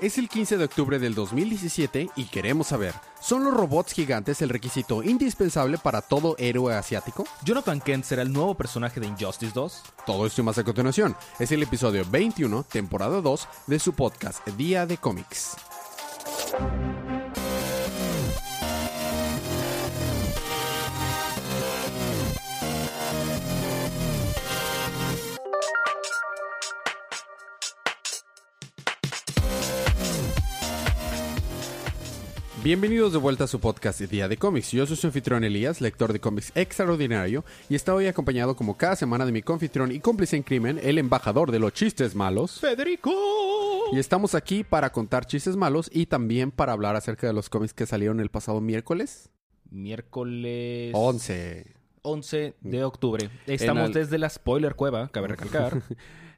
Es el 15 de octubre del 2017 y queremos saber, ¿son los robots gigantes el requisito indispensable para todo héroe asiático? ¿Jonathan Kent será el nuevo personaje de Injustice 2? Todo esto y más a continuación. Es el episodio 21, temporada 2 de su podcast Día de Cómics. Bienvenidos de vuelta a su podcast Día de Cómics. Yo soy su anfitrión Elías, lector de cómics extraordinario, y está hoy acompañado como cada semana de mi confitrión y cómplice en crimen, el embajador de los chistes malos, ¡Federico! Y estamos aquí para contar chistes malos y también para hablar acerca de los cómics que salieron el pasado miércoles Miércoles 11. 11 de octubre. Estamos al- desde la spoiler cueva, cabe recalcar.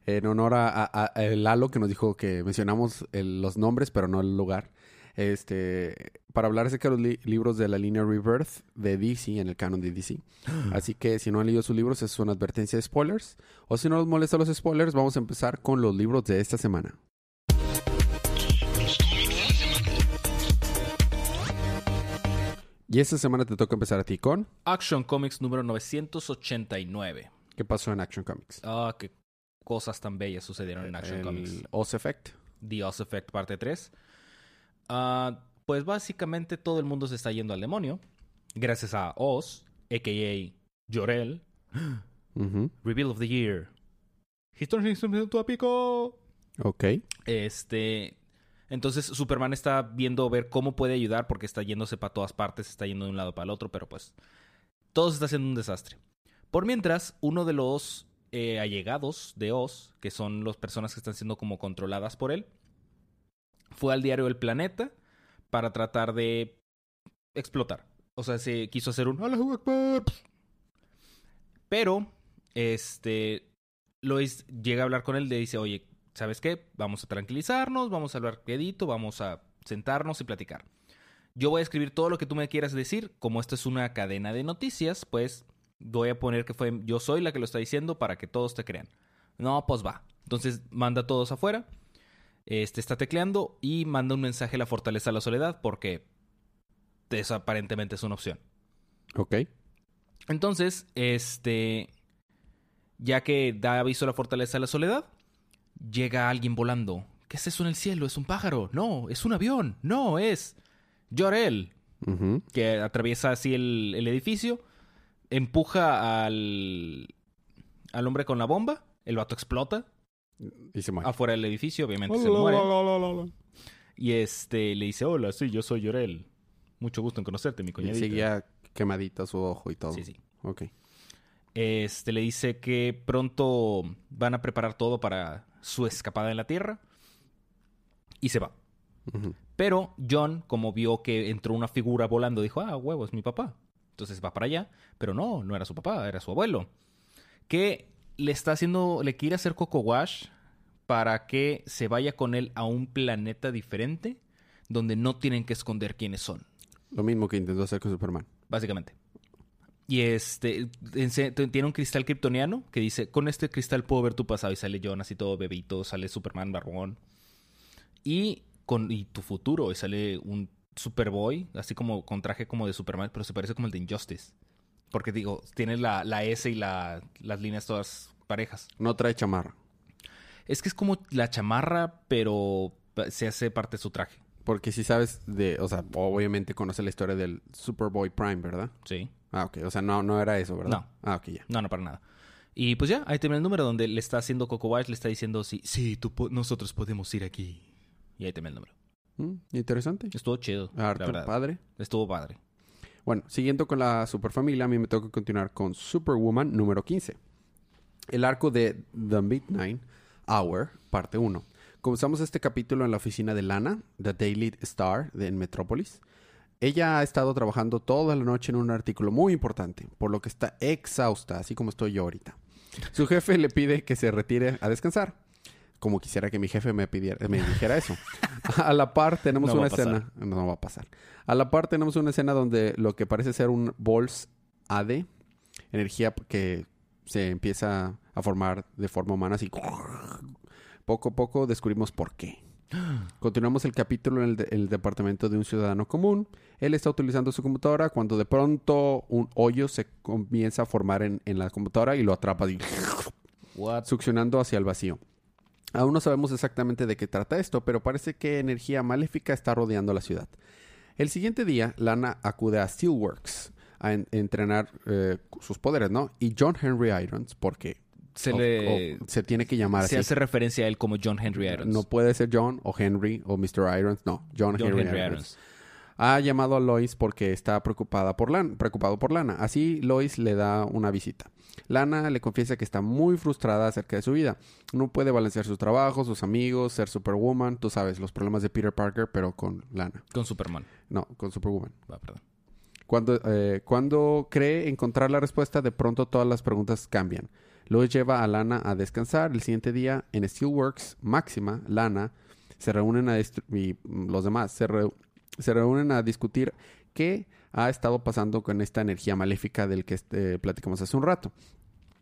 En honor a, a- a- a Lalo que nos dijo que mencionamos el- los nombres pero no el lugar. Este, para hablar acerca de los li- libros de la línea Rebirth de DC en el canon de DC. Así que si no han leído sus libros, es una advertencia de spoilers. O si no les molesta los spoilers, vamos a empezar con los libros de esta semana. Y esta semana te toca empezar a ti con Action Comics número 989. ¿Qué pasó en Action Comics? Ah, qué cosas tan bellas sucedieron en Action el Comics. Oz Effect. The Oz Effect parte 3. Ah, pues básicamente todo el mundo se está yendo al demonio. Gracias a Oz, a.k.a. Jorel. Reveal of the Year. Historia a pico. Ok. Este. Entonces Superman está viendo ver cómo puede ayudar porque está yéndose para todas partes, está yendo de un lado para el otro, pero pues todo se está haciendo un desastre. Por mientras, uno de los eh, allegados de Oz, que son las personas que están siendo como controladas por él, fue al diario El Planeta para tratar de explotar. O sea, se quiso hacer un. Pero, este, Lois llega a hablar con él, le dice, oye, ¿sabes qué? Vamos a tranquilizarnos, vamos a hablar quedito, vamos a sentarnos y platicar. Yo voy a escribir todo lo que tú me quieras decir. Como esto es una cadena de noticias, pues voy a poner que fue yo soy la que lo está diciendo para que todos te crean. No, pues va. Entonces manda a todos afuera. Este está tecleando y manda un mensaje a la fortaleza de la soledad porque eso aparentemente es una opción. Ok. Entonces, este. Ya que da aviso a la fortaleza de la soledad, llega alguien volando. ¿Qué es eso en el cielo? ¿Es un pájaro? No, es un avión. No, es. Jorel. Que atraviesa así el, el edificio. Empuja al. al hombre con la bomba. El vato explota. Y se muere. Afuera del edificio, obviamente se muere. Y este le dice: Hola, sí, yo soy Jorel. Mucho gusto en conocerte, mi Y coñadito. seguía quemadita su ojo y todo. Sí, sí. Ok. Este le dice que pronto van a preparar todo para su escapada en la Tierra. Y se va. Pero John, como vio que entró una figura volando, dijo, ah, huevo, es mi papá. Entonces va para allá. Pero no, no era su papá, era su abuelo. Que le está haciendo, le quiere hacer Coco Wash para que se vaya con él a un planeta diferente donde no tienen que esconder quiénes son. Lo mismo que intentó hacer con Superman. básicamente. Y este tiene un cristal kryptoniano que dice, con este cristal puedo ver tu pasado y sale John así todo bebito, sale Superman barbón. Y con y tu futuro y sale un Superboy, así como con traje como de Superman, pero se parece como el de Injustice. Porque digo, tiene la, la S y la- las líneas todas parejas. No trae chamarra. Es que es como la chamarra, pero se hace parte de su traje. Porque si sabes de... O sea, obviamente conoce la historia del Superboy Prime, ¿verdad? Sí. Ah, ok. O sea, no, no era eso, ¿verdad? No. Ah, ok, ya. No, no, para nada. Y pues ya, ahí termina el número donde le está haciendo Coco Wash, le está diciendo, sí, sí, tú po- nosotros podemos ir aquí. Y ahí termina el número. Mm, interesante. Estuvo chido, Harto la verdad. padre. Estuvo padre. Bueno, siguiendo con la superfamilia, a mí me toca continuar con Superwoman número 15. El arco de The Midnight Hour, parte 1. Comenzamos este capítulo en la oficina de Lana, The Daily Star en Metrópolis. Ella ha estado trabajando toda la noche en un artículo muy importante, por lo que está exhausta, así como estoy yo ahorita. Su jefe le pide que se retire a descansar. Como quisiera que mi jefe me pidiera, me dijera eso. A la par tenemos No una escena. No va a pasar. A la par tenemos una escena donde lo que parece ser un Bols AD, energía que se empieza a formar de forma humana, así. Poco a poco descubrimos por qué. Continuamos el capítulo en el, de- el departamento de un ciudadano común. Él está utilizando su computadora cuando de pronto un hoyo se comienza a formar en, en la computadora y lo atrapa y succionando hacia el vacío. Aún no sabemos exactamente de qué trata esto, pero parece que energía maléfica está rodeando la ciudad. El siguiente día, Lana acude a Steelworks a en- entrenar eh, sus poderes, ¿no? Y John Henry Irons, porque Se o- le... o se tiene que llamar se así. hace referencia a él como John Henry Irons. No puede ser John o Henry o Mr. Irons, no, John, John Henry, Henry Irons. Irons. Ha llamado a Lois porque está preocupada por Lana, preocupado por Lana. Así Lois le da una visita. Lana le confiesa que está muy frustrada acerca de su vida. No puede balancear su trabajo, sus amigos, ser Superwoman, tú sabes, los problemas de Peter Parker, pero con Lana. Con Superman. No, con Superwoman. Va, perdón. Cuando, eh, cuando cree encontrar la respuesta, de pronto todas las preguntas cambian. Lois lleva a Lana a descansar. El siguiente día, en Steelworks, Máxima, Lana, se reúnen a y los demás se, reu- se reúnen a discutir qué ha estado pasando con esta energía maléfica del que este, platicamos hace un rato.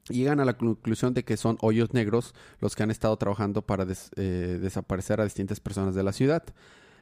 Llegan a la conclusión de que son hoyos negros los que han estado trabajando para eh, desaparecer a distintas personas de la ciudad.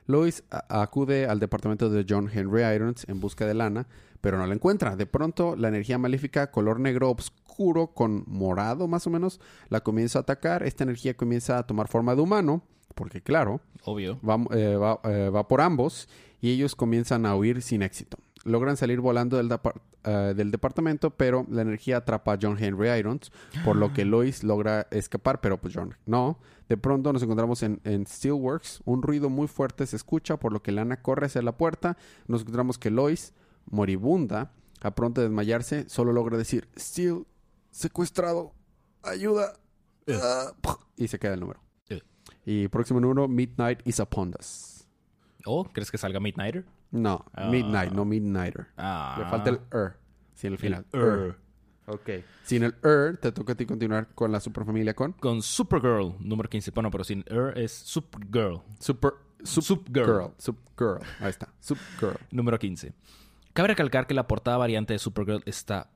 Lois acude al departamento de John Henry Irons en busca de Lana, pero no la encuentra. De pronto, la energía maléfica color negro oscuro con morado más o menos la comienza a atacar. Esta energía comienza a tomar forma de humano, porque claro, Obvio. va, eh, va- eh, va por ambos y ellos comienzan a huir sin éxito. Logran salir volando del, eh, del departamento, pero la energía atrapa a John Henry Irons, por lo que Lois logra escapar, pero pues John no. De pronto nos encontramos en, en Steelworks, un ruido muy fuerte se escucha, por lo que Lana corre hacia la puerta. Nos encontramos que Lois, moribunda, a pronto de desmayarse, solo logra decir, Steel, secuestrado, ayuda. Ah, y se queda el número. Y próximo número, Midnight is upon us. ¿O crees que salga Midnighter? No, Ah. Midnight, no Midnighter. Ah. Le falta el er. Sí, el final. El er. Ok. Sin el er, te toca a ti continuar con la superfamilia con Con Supergirl, número 15. Bueno, pero sin er es Supergirl. Super... Supergirl. Girl. Supergirl. Ahí está. Supergirl. Número 15. Cabe recalcar que la portada variante de Supergirl está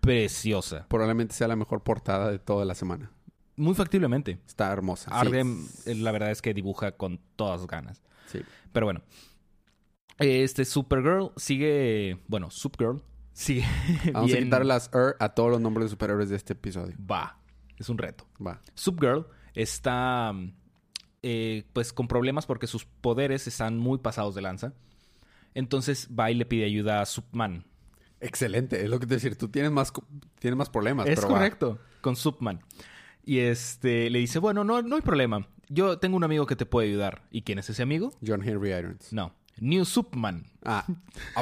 preciosa. Probablemente sea la mejor portada de toda la semana. Muy factiblemente. Está hermosa. Arden, eh, la verdad es que dibuja con todas ganas. Sí. Pero bueno. Este Supergirl sigue. Bueno, Supergirl sigue. Vamos a quitar las er a todos los nombres de superhéroes de este episodio. Va. Es un reto. Va. Supergirl está. eh, pues con problemas porque sus poderes están muy pasados de lanza. Entonces va y le pide ayuda a Superman. Excelente. Es lo que te decir. Tú tienes más, tienes más problemas. Es pero va. correcto. Con Superman. Y este le dice, bueno, no, no hay problema. Yo tengo un amigo que te puede ayudar. ¿Y quién es ese amigo? John Henry Irons. No. New Superman. Ah.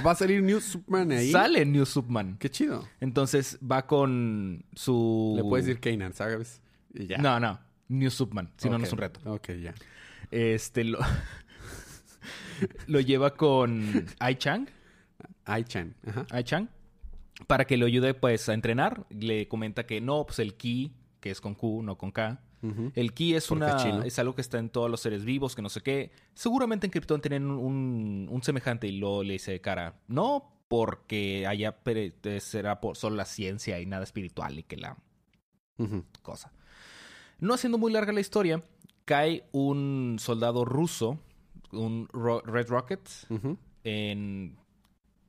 ¿Va a salir New Superman ahí? Sale New Superman. Qué chido. Entonces va con su... Le puedes decir Kanan, ¿sabes? Y ya. No, no. New Superman. Si no, no es un reto. Ok, ya. Este lo... lo lleva con Ai-Chang. Ai-chan. Ajá. Ai-Chang. Para que lo ayude pues a entrenar. Le comenta que no, pues el ki, que es con Q, no con K. El ki es Porque una es es algo que está en todos los seres vivos, que no sé qué. Seguramente en Krypton tienen un, un, semejante y luego le dice de cara, no porque eh, será por solo la ciencia y nada espiritual y que la cosa. No haciendo muy larga la historia, cae un soldado ruso, un Ro- Red Rocket, en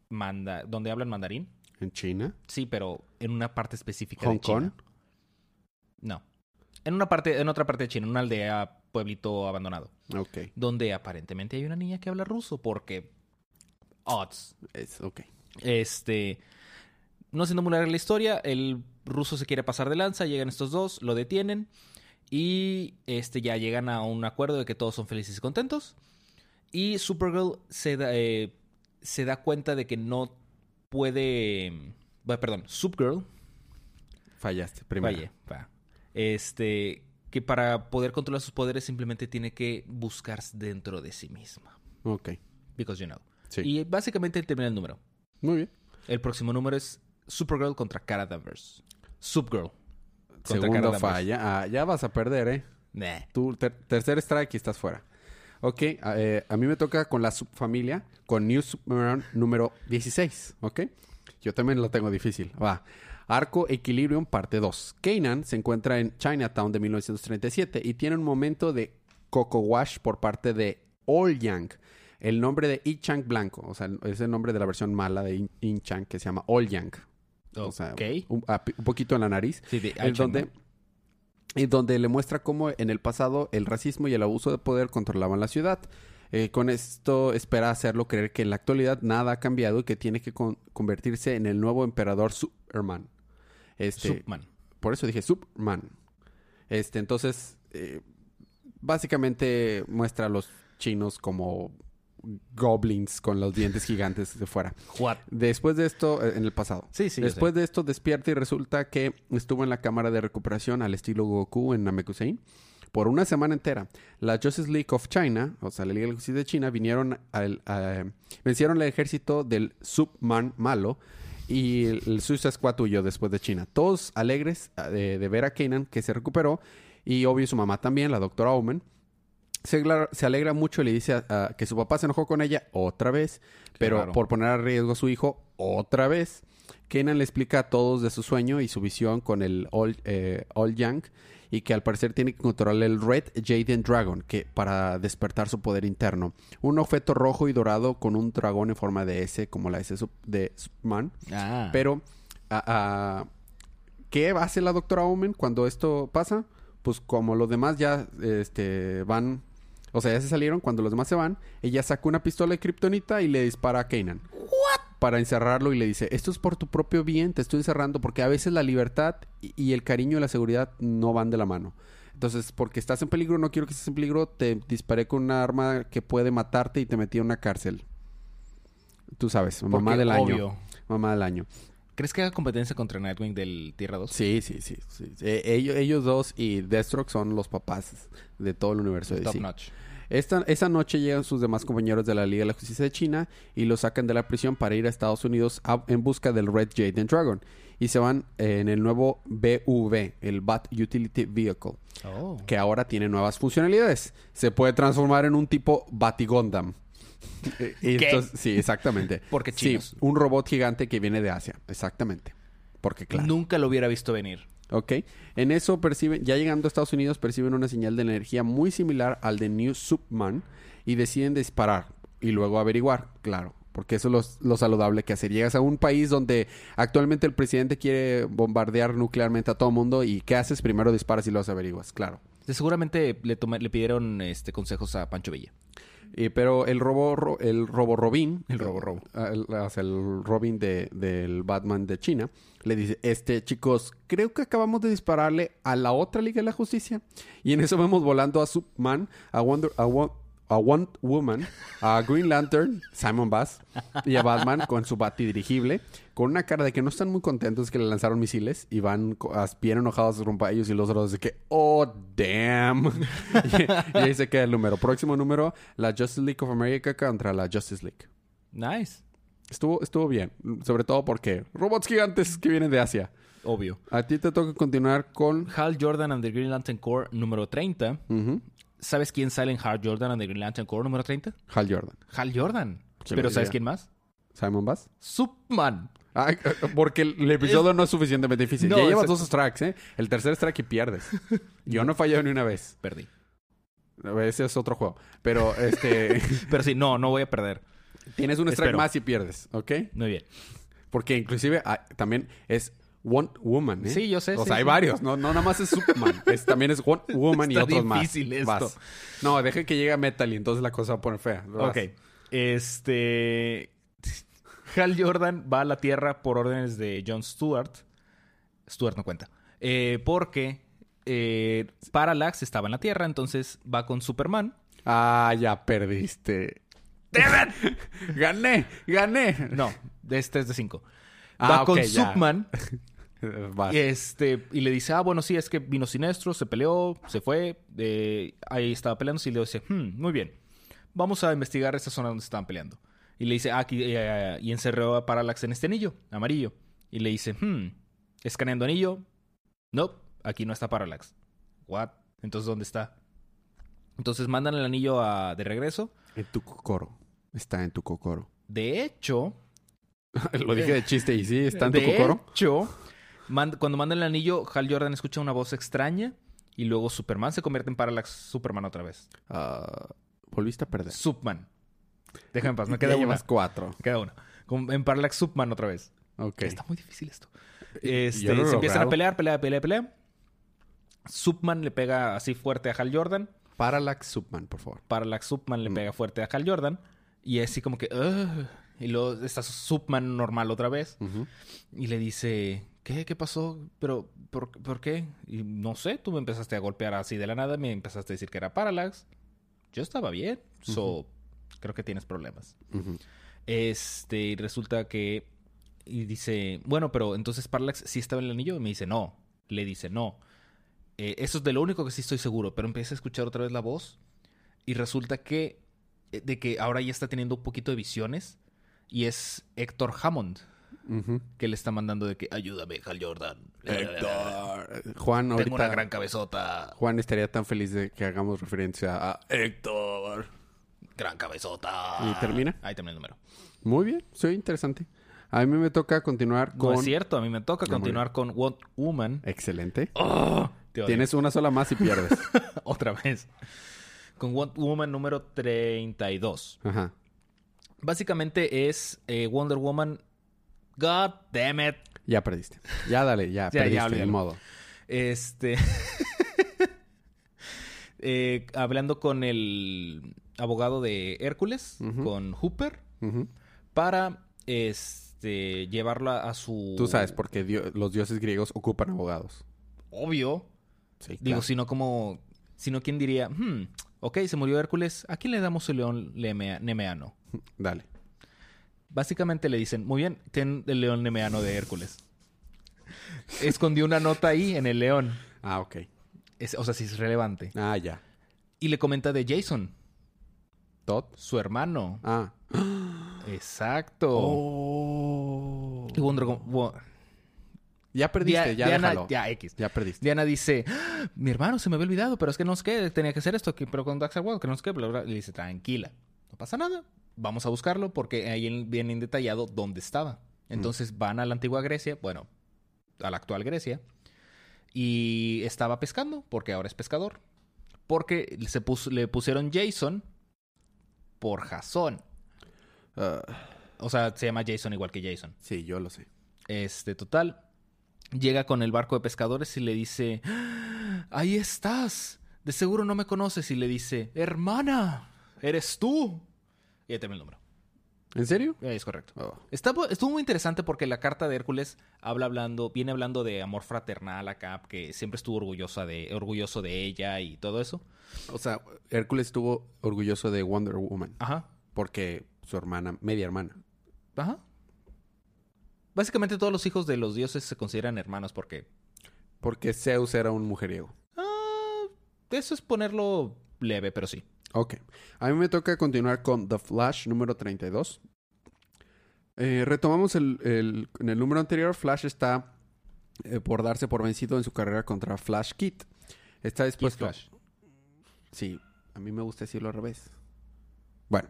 manda donde hablan mandarín. En China. Sí, pero en una parte específica Hong de China. Kong. No. En una parte, en otra parte de China, en una aldea, pueblito abandonado. Ok. Donde aparentemente hay una niña que habla ruso, porque. Odds. Es, ok. Este. No siendo muy larga la historia, el ruso se quiere pasar de lanza, llegan estos dos, lo detienen. Y este ya llegan a un acuerdo de que todos son felices y contentos. Y Supergirl se da, eh, se da cuenta de que no puede. Bueno, perdón, Supergirl Fallaste. Primero. Valle, va. Este, que para poder controlar sus poderes simplemente tiene que buscar dentro de sí misma. Ok. Because you know. Sí. Y básicamente termina el número. Muy bien. El próximo número es Supergirl contra Cara Danvers. Supergirl. Contra Cara Danvers. falla. Ah, ya vas a perder, ¿eh? Nah. Tu ter- tercer strike y estás fuera. Ok, a, eh, a mí me toca con la subfamilia, con New Superman número 16, ¿ok? Yo también lo tengo difícil. Va. Arco Equilibrium, parte 2. Kanan se encuentra en Chinatown de 1937 y tiene un momento de Coco Wash por parte de All Yang. El nombre de I Chang blanco, o sea, es el nombre de la versión mala de In, Chang que se llama All Yang. O sea, Ok. un, a- un poquito en la nariz. Sí, de En donde, en donde le muestra cómo en el pasado el racismo y el abuso de poder controlaban la ciudad. Eh, con esto espera hacerlo creer que en la actualidad nada ha cambiado y que tiene que con- convertirse en el nuevo emperador Superman. Este, Superman. por eso dije Superman. Este, entonces, eh, básicamente muestra a los chinos como goblins con los dientes gigantes de fuera. What? Después de esto, eh, en el pasado. Sí, sí. Después de esto despierta y resulta que estuvo en la cámara de recuperación al estilo Goku en Namekusein por una semana entera. La Justice League of China, o sea, la Liga de Justicia de China, vinieron al, a- vencieron el ejército del Subman malo y el, el Suicide Squad huyó después de China. Todos alegres ah, de, de ver a Kanan que se recuperó y obvio su mamá también, la doctora Omen. Se, alegra mucho y le dice a- a- que su papá se enojó con ella otra vez, pero raro. por poner a riesgo a su hijo otra vez. Kenan le explica a todos de su sueño y su visión con el All, eh, All Yang y que al parecer tiene que controlar el Red Jaden Dragon que para despertar su poder interno. Un objeto rojo y dorado con un dragón en forma de S como la S sup- de Superman. Ah. Pero, ah, ah, ¿qué hace la doctora Omen cuando esto pasa? Pues como los demás ya este, van, o sea, ya se salieron, cuando los demás se van, ella saca una pistola de kriptonita y le dispara a Kanan. Para encerrarlo y le dice, esto es por tu propio bien, te estoy encerrando porque a veces la libertad y, el cariño y la seguridad no van de la mano. Entonces, porque estás en peligro, no quiero que estés en peligro, te disparé con una arma que puede matarte y te metí en una cárcel. Tú sabes, mamá del año. Mamá del año. ¿Crees que haga competencia contra Nightwing del Tierra 2? Sí, sí, sí. sí. Eh, ellos, ellos dos y Deathstroke son los papás de todo el universo de Top DC. notch. Esta, esa noche llegan sus demás compañeros de la Liga de la Justicia de China y los sacan de la prisión para ir a Estados Unidos a- en busca del Red Jaden Dragon. Y se van eh, en el nuevo BUV, el Bat Utility Vehicle, Oh. que ahora tiene nuevas funcionalidades. Se puede transformar en un tipo Batigondam. Y ¿Qué? entonces- sí, exactamente. Porque Sí, chinos. un robot gigante que viene de Asia, exactamente. Porque claro. Nunca lo hubiera visto venir. ¿Ok? En eso perciben, ya llegando a Estados Unidos, perciben una señal de energía muy similar al de New Subman y deciden disparar y luego averiguar, claro, porque eso es lo, saludable que hacer. Llegas a un país donde actualmente el presidente quiere bombardear nuclearmente a todo mundo y ¿qué haces? Primero disparas y luego averiguas, claro. Seguramente le, toma- le pidieron este, consejos a Pancho Villa. Y, pero el robo, ro- el robo Robin, El robo robo. ah, el, el Robin de, del Batman de China, le dice, este, chicos, creo que acabamos de dispararle a la otra Liga de la Justicia. Y en eso vemos volando a Superman, a Wonder, a, a Wonder Woman, a Green Lantern, Simon Bass, y a Batman con su batidirigible, con una cara de que no están muy contentos que le lanzaron misiles y van bien enojados rumbo a ellos y los otros de que, oh, damn. y, y ahí se queda el número. Próximo número, la Justice League of America contra la Justice League. Nice. Estuvo, estuvo bien, sobre todo porque robots gigantes que vienen de Asia. Obvio. A ti te toca continuar con... Hal Jordan and the Green Lantern Corps número 30. Ujú, ¿Sabes quién sale en Hal Jordan and the Green Lantern Corps número 30? Hal Jordan. Hal Jordan. Qué Pero ¿sabes idea. quién más? Simon Bass. Superman. Ah, porque el episodio no es suficientemente difícil. No, ya llevas exacto. dos strikes, ¿eh? El tercer strike y pierdes. Yo no he fallado ni una vez. Perdí. Ese es otro juego. Pero, este... Pero sí, no, no voy a perder. tienes un strike Espero. más y pierdes, ¿ok? Muy bien. Porque inclusive ah, también es One Woman, ¿eh? Sí, yo sé, O sí, sea, hay varios. No, no nada más es Superman. Es, también es One Woman y otros más. difícil esto. Vas. No, deja que llegue a Metal y entonces la cosa va a poner fea. Vas. Ok. Este. Hal Jordan va a la Tierra por órdenes de John Stewart. Stewart no cuenta. Eh, porque eh, Parallax estaba en la Tierra, entonces va con Superman. Ah, ya perdiste. gané, gané. No, este es de 5. Ah, va con. Superman Vas. este, y le dice, ah, bueno, sí, es que vino Sinestro, se peleó, se fue, eh, ahí estaba peleando, y le dice, "Hmm, muy bien, vamos a investigar esa zona donde estaban peleando. Y le dice, ah, aquí, eh, y encerró a Parallax en este anillo, amarillo. Y le dice, hmm, escaneando anillo, no, aquí no está Parallax. What? Entonces, ¿dónde está? Entonces mandan el anillo a- de regreso. En tu cocoro. Está en tu cocoro. De hecho, Lo dije de chiste y sí, está en tu de cocoro. hecho, cuando mandan el anillo, Hal Jordan escucha una voz extraña Y luego Superman se convierte en Parallax Superman otra vez. Ah, volviste a perder. Subman. Déjame en paz, me queda una. llevas cuatro. Me queda una. En Parallax Subman otra vez. Ok. Está muy difícil esto. Este, se empiezan a pelear, pelea, pelea, pelea. Subman le pega así fuerte a Hal Jordan. Parallax Subman, por favor. Parallax Subman Mm. le pega fuerte a Hal Jordan. Y es así como que... Y luego está Subman normal otra vez. Y le dice... ¿Qué? ¿Qué pasó? ¿Pero por, por qué? Y no sé, tú me empezaste a golpear así de la nada. Me empezaste a decir que era Parallax. Yo estaba bien. So, creo que tienes problemas. Ujú. Este, y resulta que. Y dice, bueno, pero entonces Parallax sí estaba en el anillo. Y me dice, no. Le dice, no. Eh, eso es de lo único que sí estoy seguro. Pero empieza a escuchar otra vez la voz. Y resulta que. eh, De que ahora ya está teniendo un poquito de visiones. Y es Héctor Hammond. Que le está mandando de que ayúdame, Hal Jordan. Juan, ahorita... Tengo una gran cabezota. Juan estaría tan feliz de que hagamos referencia a Héctor. Gran cabezota. ¿Y termina? Ahí termina el número. Muy bien, soy interesante. A mí me toca continuar No con... es cierto. A mí me toca No, continuar con What Woman. Excelente. Oh. Tienes una sola más y pierdes. Otra vez. Con Wonder Woman número 32. Ajá. Básicamente es eh, Wonder Woman. God damn it. Ya perdiste. Ya dale, ya, perdiste, ni modo. Este. Eh, hablando con el abogado de Hércules, con Hooper, para este llevarla a su. Tú sabes, porque dio- los dioses griegos ocupan abogados. Obvio. Sí, Digo, claro. si no como. Si no, ¿quién diría? Hmm, ok, se murió Hércules. ¿A quién le damos el león nemeano? Dale. Básicamente le dicen, muy bien, ten el león nemeano de Hércules. Escondió una nota ahí en el león. Ah, ok. Es- o sea, sí es relevante. Ah, ya. Y le comenta de Jason, Todd. su hermano. Ah. Exacto. Oh. Y Wonder Woman- Ya perdiste, Dia- ya Diana, déjalo. ya X. Ya perdiste. Diana dice, "Ah, mi hermano se me había olvidado, pero es que no sé qué, tenía que hacer esto, que- pero con Daxter World, que no sé qué, bla, bla". Le dice, tranquila, no pasa nada, vamos a buscarlo porque ahí en- viene en detallado dónde estaba. Entonces van a la antigua Grecia, bueno, a la actual Grecia, y estaba pescando, porque ahora es pescador. Porque se pus- le pusieron Jason por Jason. Ah, O sea, se llama Jason igual que Jason. sí, yo lo sé. Este, total. Llega con el barco de pescadores y le dice: "¡Ah! Ahí estás. De seguro no me conoces. Y le dice: Hermana, eres tú. Y ahí el número. ¿En serio? Ahí es correcto. Oh. Está, estuvo muy interesante porque la carta de Hércules habla hablando, viene hablando de amor fraternal acá, que siempre estuvo orgullosa de, orgulloso de ella y todo eso. O sea, Hércules estuvo orgulloso de Wonder Woman. Ajá. Porque su hermana, media hermana. Ajá. Básicamente todos los hijos de los dioses se consideran hermanos porque Porque Zeus era un mujeriego. Ah, eso es ponerlo leve, pero sí. Ok. A mí me toca continuar con The Flash número 32. Eh, retomamos el, el- en el número anterior. Flash está eh, por darse por vencido en su carrera contra Flash Kid. Está dispuesto. Flash. Sí, a mí me gusta decirlo al revés. Bueno,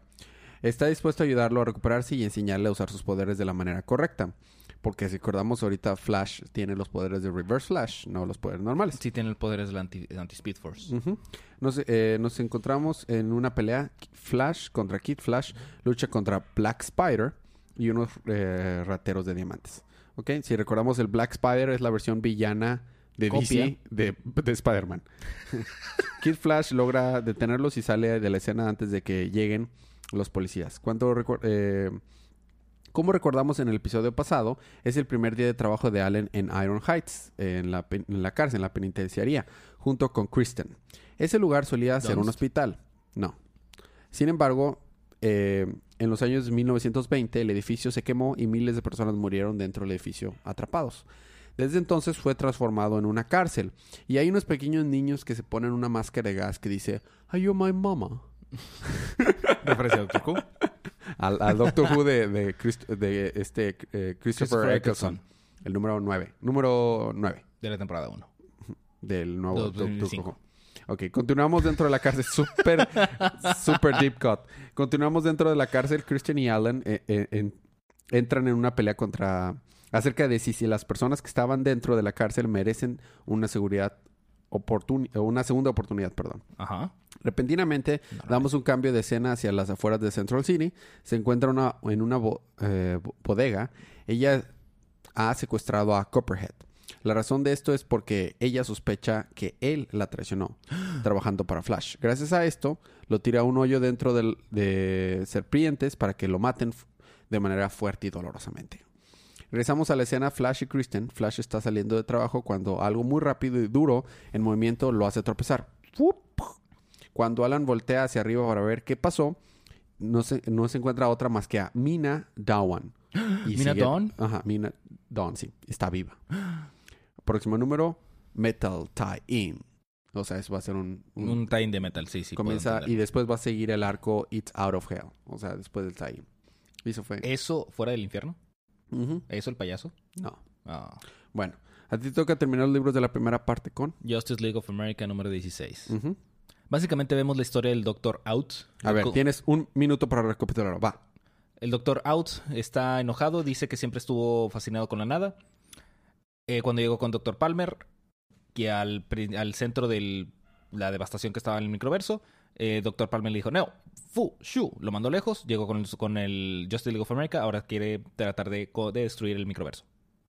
está dispuesto a ayudarlo a recuperarse y enseñarle a usar sus poderes de la manera correcta. Porque si recordamos ahorita, Flash tiene los poderes de Reverse Flash, no los poderes normales. Sí tiene el poder del anti, el anti-Speed Force. Ujú. nos, eh, nos encontramos en una pelea. Flash contra Kid Flash lucha contra Black Spider y unos eh, rateros de diamantes. ¿Ok? Si recordamos, el Black Spider es la versión villana de Copia. DC de, de Spider-Man. Kid Flash logra detenerlos y sale de la escena antes de que lleguen los policías. Cuando eh, como recordamos en el episodio pasado, es el primer día de trabajo de Allen en Iron Heights, en la, pen- en la cárcel, en la penitenciaría, junto con Kristen. Ese lugar solía ser un hospital. No. Sin embargo, eh, en los años 1920 el edificio se quemó y miles de personas murieron dentro del edificio atrapados. Desde entonces fue transformado en una cárcel. Y hay unos pequeños niños que se ponen una máscara de gas que dice, Are you my mama? Al, al Doctor Who de, de, Christ- de este, eh, Christopher, Christopher Eccleston. Eccleston. El número 9. Número 9 De la temporada 1. del nuevo Doctor 2005. Who. Ok, continuamos dentro de la cárcel. Super, super deep cut. Continuamos dentro de la cárcel. Christian y Alan eh, eh, en- entran en una pelea contra... Acerca de si, si las personas que estaban dentro de la cárcel merecen una seguridad una segunda oportunidad, perdón. Ajá. Repentinamente damos un cambio de escena hacia las afueras de Central City. Se encuentra una- en una bo- eh, bo- bodega. Ella ha secuestrado a Copperhead. La razón de esto es porque ella sospecha que él la traicionó trabajando para Flash. Gracias a esto, lo tira a un hoyo dentro del- de serpientes para que lo maten de manera fuerte y dolorosamente. Regresamos a la escena Flash y Kristen. Flash está saliendo de trabajo cuando algo muy rápido y duro en movimiento lo hace tropezar. Cuando Alan voltea hacia arriba para ver qué pasó, no se, no se encuentra otra más que a Mina Dawan. Y ¿Mina Dawn? Ajá, Mina Dawn, sí. Está viva. Próximo número, Metal Tie In. O sea, eso va a ser un... un- Un de metal, sí, sí. comienza y después va a seguir el arco It's Out of Hell. O sea, después del tie-in. Y eso fue... ¿Eso fuera del infierno? Ujú. ¿Eso el payaso? No. Ah. Bueno, a ti toca terminar los libros de la primera parte con... Justice League of America número 16. Ujú. Básicamente vemos la historia del Doctor Out. A ver, tienes un minuto para recapitularlo. Va. El Doctor Out está enojado, dice que siempre estuvo fascinado con la nada. Eh, cuando llegó con Doctor Palmer, que al, al centro de la devastación que estaba en el microverso, eh, Doctor Palmer le dijo, no, fu, shu, lo mandó lejos, llegó con el, con el Justice League of America, ahora quiere tratar de, de destruir el microverso.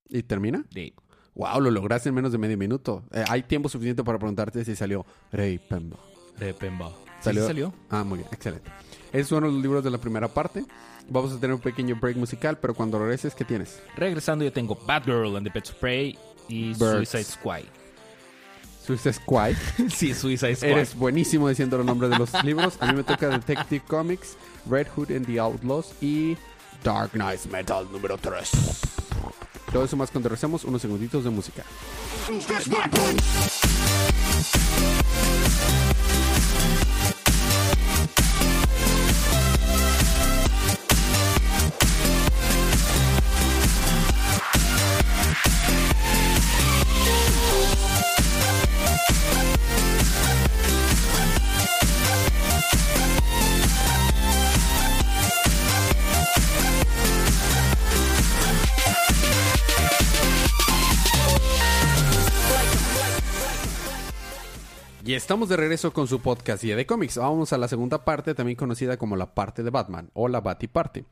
¿Y termina? De- Wow, lo lograste en menos de medio minuto. Eh, hay tiempo suficiente para preguntarte si salió Rey Pemba. de Pemba. ¿Salió? ¿Sí salió? Ah, muy bien, excelente. Esos fueron los libros de la primera parte. Vamos a tener un pequeño break musical, pero cuando regreses, ¿qué tienes? Regresando yo tengo Batgirl and the Pets of Prey y Birds. Suicide Squad. Suicide Squad. sí, Suicide Squad. Eres buenísimo diciendo los nombres de los libros. A mí me toca Detective Comics, Red Hood and the Outlaws y Dark Knight Metal número 3. Todo eso más cuando regresemos unos segunditos de música. Y estamos de regreso con su podcast Día de Cómics. Vamos a la segunda parte, también conocida como la parte de Batman o la Batty Parte.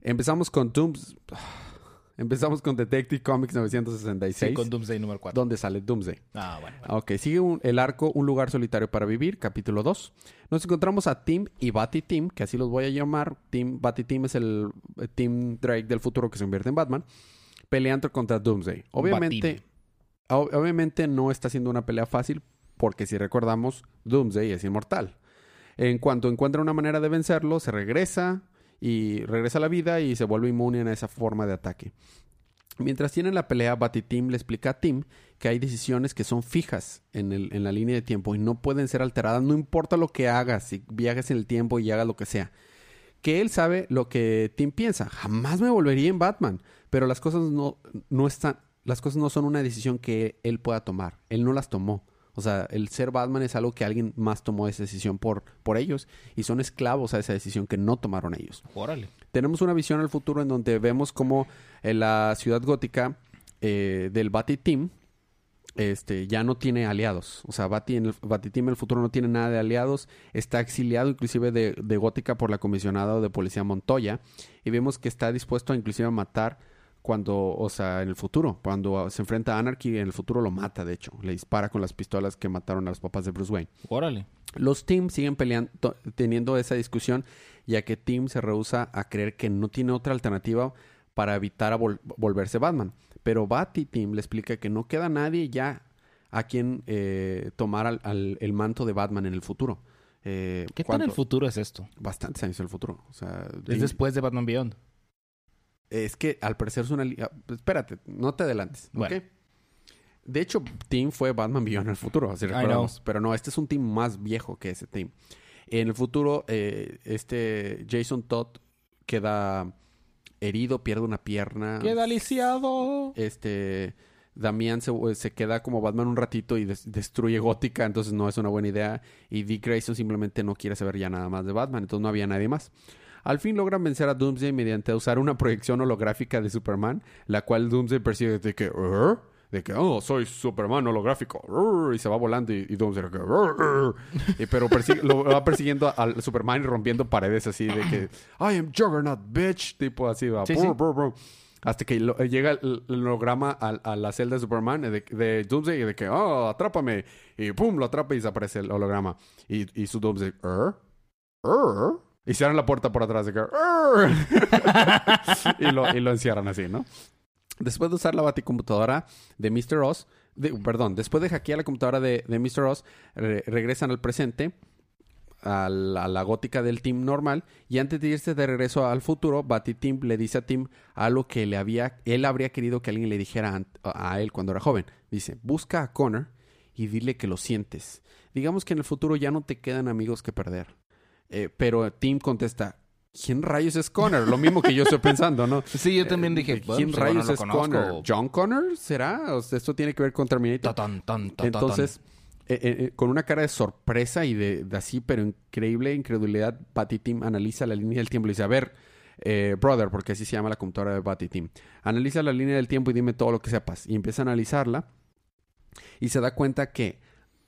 Empezamos con Dooms... Empezamos con Detective Comics 966, Sí, con Doomsday número 4. donde sale Doomsday. Ah, bueno. bueno. Ok, sigue un- el arco Un lugar solitario para vivir, capítulo 2. Nos encontramos a Tim y Batty Team, que así los voy a llamar. Tim, Batty Team es el eh, Team Drake del futuro que se convierte en Batman, peleando contra Doomsday. Obviamente, ob- obviamente no está siendo una pelea fácil, porque si recordamos, Doomsday es inmortal. En cuanto encuentra una manera de vencerlo, se regresa y regresa a la vida y se vuelve inmune a esa forma de ataque. Mientras tienen la pelea, Batty-Team le explica a Tim que hay decisiones que son fijas en, la línea de tiempo y no pueden ser alteradas, no importa lo que hagas, si viajes en el tiempo y hagas lo que sea. Que él sabe lo que Tim piensa. Jamás me volvería en Batman. Pero las cosas no están. Las cosas no son una decisión que él pueda tomar. Él no las tomó. O sea, el ser Batman es algo que alguien más tomó esa decisión por, por ellos. Y son esclavos a esa decisión que no tomaron ellos Órale. tenemos una visión al futuro en donde vemos como en la ciudad gótica eh, del Bati Team este, ya no tiene aliados. O sea, Bati en el Bati Team en el futuro no tiene nada de aliados. Está exiliado inclusive de, de Gótica por la comisionada de policía Montoya. Y vemos que está dispuesto a inclusive a matar cuando, o sea, en el futuro. Cuando se enfrenta a Anarchy, en el futuro lo mata, de hecho. Le dispara con las pistolas que mataron a los papás de Bruce Wayne. Órale. Los Team siguen peleando, teniendo esa discusión, ya que Team se rehúsa a creer que no tiene otra alternativa para evitar a vol- volverse Batman. Pero Batty Team le explica que no queda nadie ya a quien eh, tomar al- al- el manto de Batman en el futuro. Eh, ¿Qué tan ¿cuánto? el futuro es esto? Bastantes años el futuro. O sea, Es después de Batman Beyond. Es que al parecer es una... ah, Espérate, no te adelantes. Bueno. De hecho, Team fue Batman Beyond en el futuro, así recordamos. Pero no, este es un team más viejo que ese team. En el futuro, eh, este Jason Todd queda herido, pierde una pierna. ¡Queda lisiado! Este... Damián se, se queda como Batman un ratito y des- destruye Gótica, entonces no es una buena idea. Y Dick Grayson simplemente no quiere saber ya nada más de Batman, entonces no había nadie más. Al fin logran vencer a Doomsday mediante usar una proyección holográfica de Superman, la cual Doomsday percibe de que, "¿Eh?". de que, oh, soy Superman holográfico. Y se va volando y, y Doomsday, que. Y pero lo va persiguiendo al Superman y rompiendo paredes así de que, I am Juggernaut, bitch. Tipo así, va. Sí, brr, sí. brr, brr. Hasta que lo- llega el, el holograma a, a la celda de Superman de, de Doomsday y de que, oh, atrápame. Y pum, lo atrapa y desaparece el holograma. Y, y su Doomsday, ¿er? ¿er? Y cierran la puerta por atrás de que, y, lo, y lo encierran así, ¿no? Después de usar la baticomputadora de Mr. Oz, perdón, después de hackear la computadora de, de Mr. Oz, re- regresan al presente, a la, gótica del team normal, y antes de irse de regreso al futuro, Batty-Team le dice a Tim algo que le había, él habría querido que alguien le dijera a él cuando era joven. Dice, busca a Connor y dile que lo sientes. Digamos que en el futuro ya no te quedan amigos que perder. Eh, pero Tim contesta, ¿quién rayos es Connor? Lo mismo que yo estoy pensando, ¿no? Sí, yo también Eh, dije, ¿Quién bueno, rayos no es conozco. Connor? ¿John Connor? ¿Será? O sea, esto tiene que ver con Terminator. Tan. Entonces, eh, con una cara de sorpresa y de, de así, pero increíble incredulidad, Patty Team analiza la línea del tiempo y dice, a ver, eh, brother, porque así se llama la computadora de Patty Team, analiza la línea del tiempo y dime todo lo que sepas. Y empieza a analizarla y se da cuenta que,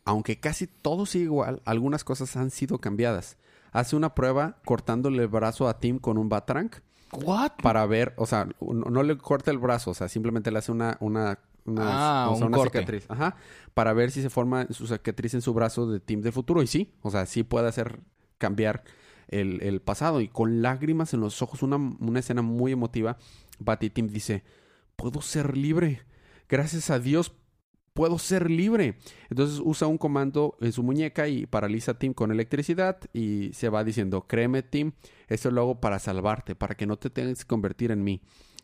aunque casi todo sigue igual, algunas cosas han sido cambiadas. Hace una prueba cortándole el brazo a Tim con un Batarang ¿What? para ver, o sea, no, no le corta el brazo, o sea, simplemente le hace una, una, una, Ah, o sea, un una corte. cicatriz. Ajá. Para ver si se forma su cicatriz en su brazo de Tim del futuro. Y sí, o sea, sí puede hacer cambiar el, el pasado. Y con lágrimas en los ojos, una, una escena muy emotiva, Batty Tim dice, puedo ser libre. Gracias a Dios puedo ser libre. Entonces usa un comando en su muñeca y paraliza a Tim con electricidad y se va diciendo, créeme Tim, esto lo hago para salvarte, para que no te tengas que convertir en mí.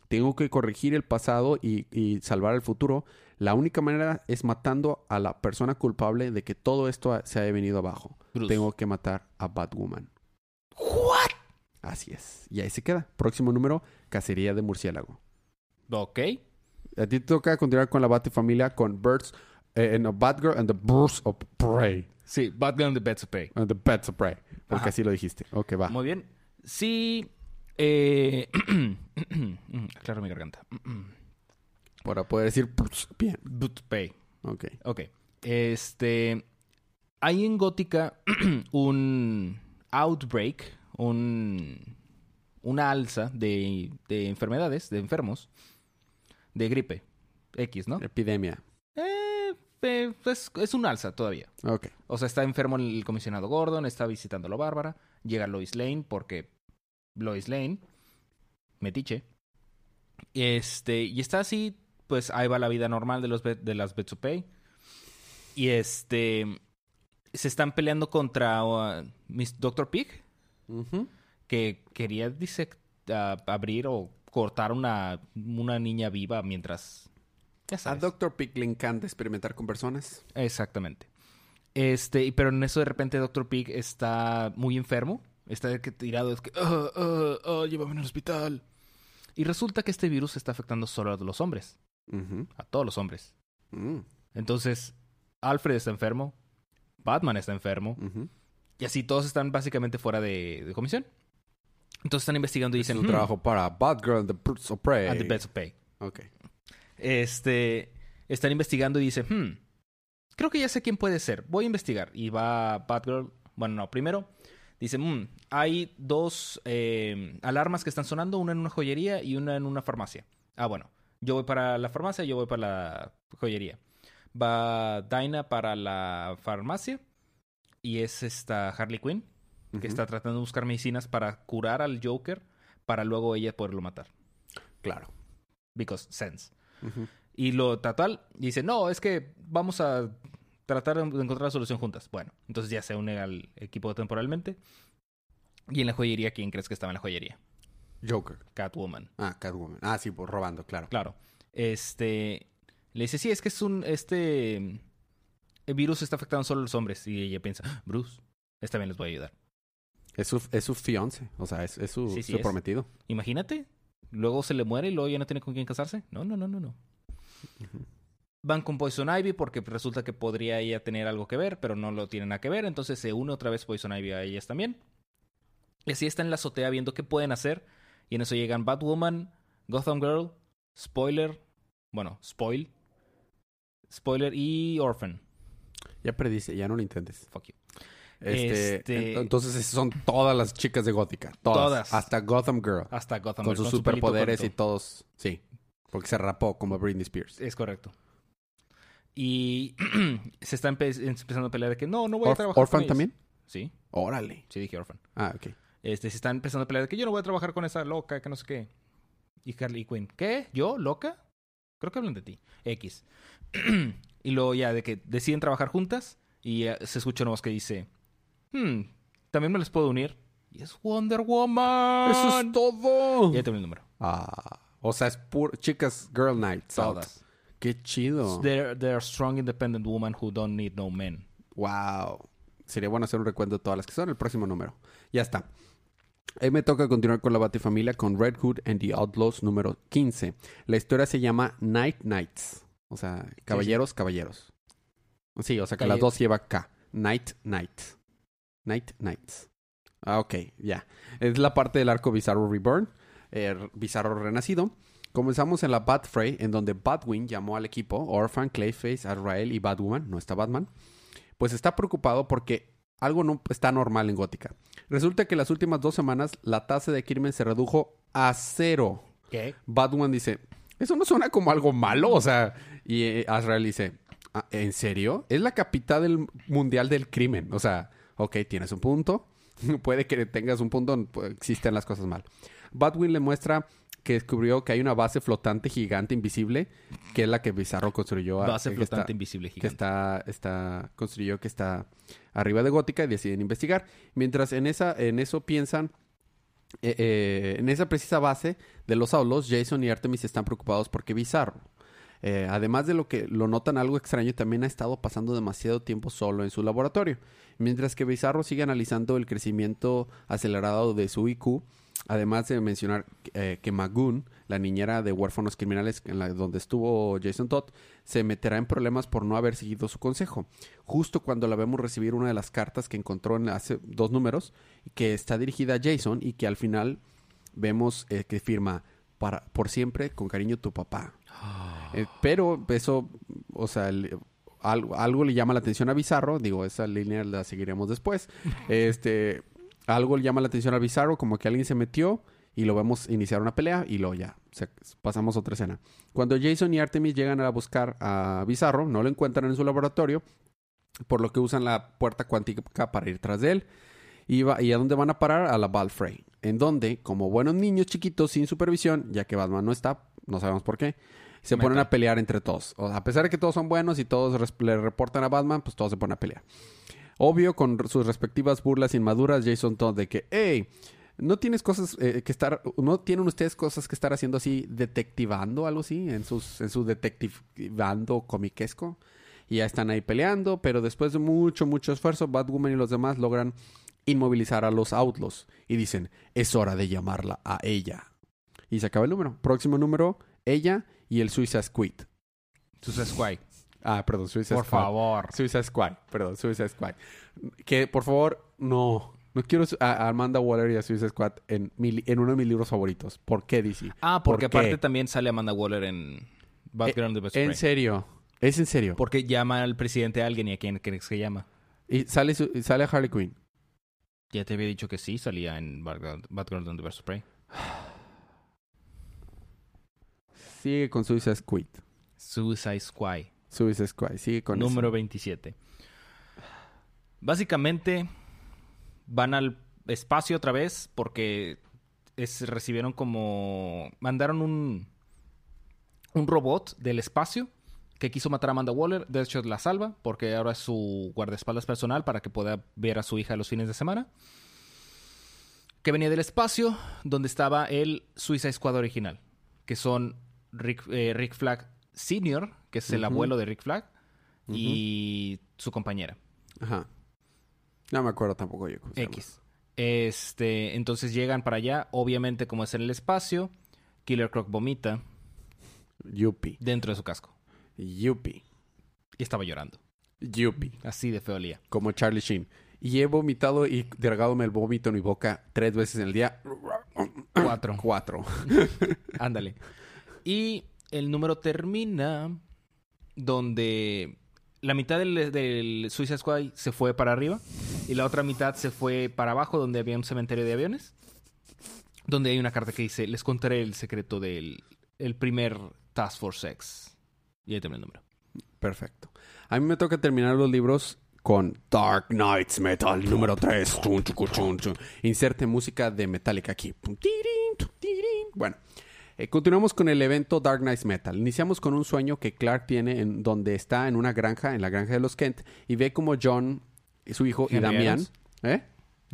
Tengo que corregir el pasado y, y salvar el futuro. La única manera es matando a la persona culpable de que todo esto se haya venido abajo. Bruce. Tengo que matar a Batwoman. ¿What? Así es. Y ahí se queda. Próximo número, Cacería de Murciélago. Ok. A ti te toca continuar con la Batifamilia con Birds, eh, no, Batgirl and the Birds of Prey. Sí, Batgirl and the Beds of Prey. And the Pets of Prey. Porque Ajá. así lo dijiste. Ok, va. Muy bien. Sí. Eh... Aclaro mi garganta. Para poder decir bien. Pay. Ok. Ok. Este. Hay en Gótica un outbreak, un. Una alza de, de enfermedades, de enfermos, de gripe. X, ¿no? Epidemia. Eh, eh, es, es un alza todavía. Ok. O sea, está enfermo el comisionado Gordon, está visitándolo Bárbara, llega Lois Lane porque Lois Lane, metiche. Este, y está así, pues ahí va la vida normal de los de las Betsupei. Y este se están peleando contra uh, Miss Dr. Pig, que quería abrir o cortar una, una niña viva mientras ya A sabes. Dr. Pig le encanta experimentar con personas. Exactamente. Este, y- pero en eso de repente Dr. Pig está muy enfermo. Está tirado, es que, "Ah, ah, ah, llévame al hospital. Y resulta que este virus está afectando solo a los hombres, a todos los hombres. Mm. Entonces, Alfred está enfermo, Batman está enfermo, y así todos están básicamente fuera de, de comisión. Entonces están investigando y Es dicen, un "Hmm, trabajo para Batgirl and the Birds of Prey. and the Beds of Pay. Ok. Este, están investigando y dicen, hmm, creo que ya sé quién puede ser. Voy a investigar. Y va Batgirl. Bueno, no, primero dice, hmm, hay dos eh, alarmas que están sonando, una en una joyería y una en una farmacia. Ah, bueno, yo voy para la farmacia, yo voy para la joyería. Va Dinah para la farmacia y es esta Harley Quinn que está tratando de buscar medicinas para curar al Joker para luego ella poderlo matar. Claro. Because sense. Y lo tal dice, no, es que vamos a tratar de encontrar la solución juntas. Bueno, entonces ya se une al equipo temporalmente. Y en la joyería, ¿quién crees que estaba en la joyería? Joker. Catwoman. Ah, Catwoman. Ah, sí, por robando, claro. Claro. Este. Le dice, sí, es que es un. Este. El virus está afectando solo a los hombres. Y ella piensa, "Ah, Bruce, esta vez les voy a ayudar. Es su, es su fiance. O sea, es, es su, Sí, sí su es. prometido. Imagínate. Luego se le muere y luego ya no tiene con quién casarse. No, no, no, no, no. Van con Poison Ivy porque resulta que podría ella tener algo que ver, pero no lo tiene nada que ver. Entonces se une otra vez Poison Ivy a ellas también. Y así está en la azotea viendo qué pueden hacer. Y en eso llegan Batwoman, Gotham Girl, Spoiler, bueno, Spoil, Spoiler y Orphan. Ya perdiste, ya no lo intentes. Fuck you. Este, Este- ent- Entonces son todas las chicas de Gótica. Todas. Todas. Hasta Gotham Girl. Hasta Gotham con Girl, sus su pelito superpoderes y todos. Sí. Porque se rapó como Britney Spears. Es correcto. Y se está empe- empezando a pelear de que no, no voy a trabajar ¿Orphan con ellos. también? Sí, Órale. sí dije Orphan. Ah, ok. Este, se están empezando a pelear de que yo no voy a trabajar con esa loca, que no sé qué. Y Harley Quinn, ¿qué? ¿Yo? ¿Loca? Creo que hablan de ti. X. y luego ya de que deciden trabajar juntas y eh, se escucha una voz que dice, hmm, también me les puedo unir. Y es Wonder Woman. ¡Eso es todo! Y ya tengo el número. Ah. O sea, es puro... Chicas Girl Nights. out. Todas. Qué chido. They're, they're strong, independent women who don't need no men. Wow. Sería bueno hacer un recuento de todas las que son el próximo número. Ya está. Ahí me toca continuar con la Batifamilia con Red Hood and the Outlaws número 15. La historia se llama Night Knights. O sea, caballeros, caballeros. Sí, o sea que las dos lleva K. Night Knights. Night Knights. Ah, ok, ya. Es la parte del arco Bizarro Reborn. eh, Bizarro Renacido. Comenzamos en la Bat Fray, en donde Batwing llamó al equipo Orphan, Clayface, Azrael y Batwoman, no está Batman, pues está preocupado porque algo no está normal en Gótica. Resulta que las últimas dos semanas la tasa de crimen se redujo a cero. ¿Qué? Batwoman dice, eso no suena como algo malo, o sea, y eh, Azrael dice, "Ah, ¿en serio? Es la capital del mundial del crimen, o sea, ok, tienes un punto, puede que tengas un punto, pues, existen las cosas mal. Batwing le muestra que descubrió que hay una base flotante gigante invisible, que es la que Bizarro construyó. a- Base que flotante está- invisible que gigante. está, está construyó que está arriba de Gótica y deciden investigar. Mientras en esa, en eso piensan, eh, eh, en esa precisa base de los Aulos, Jason y Artemis están preocupados porque Bizarro. Eh, además de lo que lo notan algo extraño, también ha estado pasando demasiado tiempo solo en su laboratorio. Mientras que Bizarro sigue analizando el crecimiento acelerado de su IQ, además de mencionar eh, que Magoon, la niñera de huérfanos criminales donde estuvo Jason Todd, se meterá en problemas por no haber seguido su consejo. Justo cuando la vemos recibir una de las cartas que encontró en hace dos números, que está dirigida a Jason y que al final vemos eh, que firma para por siempre con cariño tu papá. Eh, pero eso, o sea, algo, algo le llama la atención a Bizarro, digo, esa línea la seguiremos después. este, algo le llama la atención a Bizarro, como que alguien se metió y lo vemos iniciar una pelea y luego ya, pasamos a otra escena. Cuando Jason y Artemis llegan a buscar a Bizarro, no lo encuentran en su laboratorio, por lo que usan la puerta cuántica para ir tras de él. Y, va- ¿Y a dónde van a parar? A la Balfrey. En donde, como buenos niños chiquitos sin supervisión, ya que Batman no está, no sabemos por qué, se Meta. ponen a pelear entre todos. O sea, a pesar de que todos son buenos y todos le reportan a Batman, pues todos se ponen a pelear. Obvio, con sus respectivas burlas inmaduras, Jason Todd de que, hey, no tienes cosas eh, que estar, no tienen ustedes cosas que estar haciendo así, detectivando algo así, en sus, en su detectivando comiquesco. Y ya están ahí peleando, pero después de mucho, mucho esfuerzo, Batwoman y los demás logran inmovilizar a los Outlaws y dicen, es hora de llamarla a ella. Y se acaba el número. Próximo número, ella y el Suicide Squid. Suicide Squad. Ah, perdón, Suicide Por Squad. favor. Suicide Squad, perdón, Suicide Squad. Que por favor, no. No quiero a a Amanda Waller y a Suicide Squad en, mi en uno de mis libros favoritos. ¿Por qué, DC? Ah, porque ¿Por aparte también sale Amanda Waller en and the Best En serio. Es en serio. Porque llama al presidente a alguien y a quién crees que llama. Y sale, su- sale Harley Quinn. Ya te había dicho que sí salía en Batgirl, Batgirl and the Spray. Sigue con Suicide Squad. Suicide Squad. Suicide Squad. Sigue con número eso. 27. Básicamente van al espacio otra vez porque es, recibieron como... Mandaron un, un robot del espacio que quiso matar a Amanda Waller. De hecho, la salva porque ahora es su guardaespaldas personal para que pueda ver a su hija los fines de semana. Que venía del espacio donde estaba el Suicide Squad original. Que son Rick, eh, Rick Flag Sr., que es el abuelo de Rick Flag, y su compañera. Ajá. No me acuerdo tampoco yo. cómo se llama. X. Este, entonces llegan para allá. Obviamente, como es en el espacio, Killer Croc vomita Yuppie. dentro de su casco. Yuppie. Y estaba llorando. Yuppie. Así de feo olía. Como Charlie Sheen. Y he vomitado y dragado el vómito en mi boca tres veces en el día. Cuatro. Cuatro. Ándale. Y el número termina donde la mitad del, Suicide Squad se fue para arriba y la otra mitad se fue para abajo donde había un cementerio de aviones. Donde hay una carta que dice, les contaré el secreto del el primer Task Force X. Y ahí termina el número. Perfecto. A mí me toca terminar los libros con Dark Knights Metal número 3. Chun, chucu, chun, chun. Inserte música de Metallica aquí. Bueno, eh, continuamos con el evento Dark Knights Metal. Iniciamos con un sueño que Clark tiene en donde está en una granja, en la granja de los Kent, y ve como John, su hijo y Damián. Adams. ¿Eh?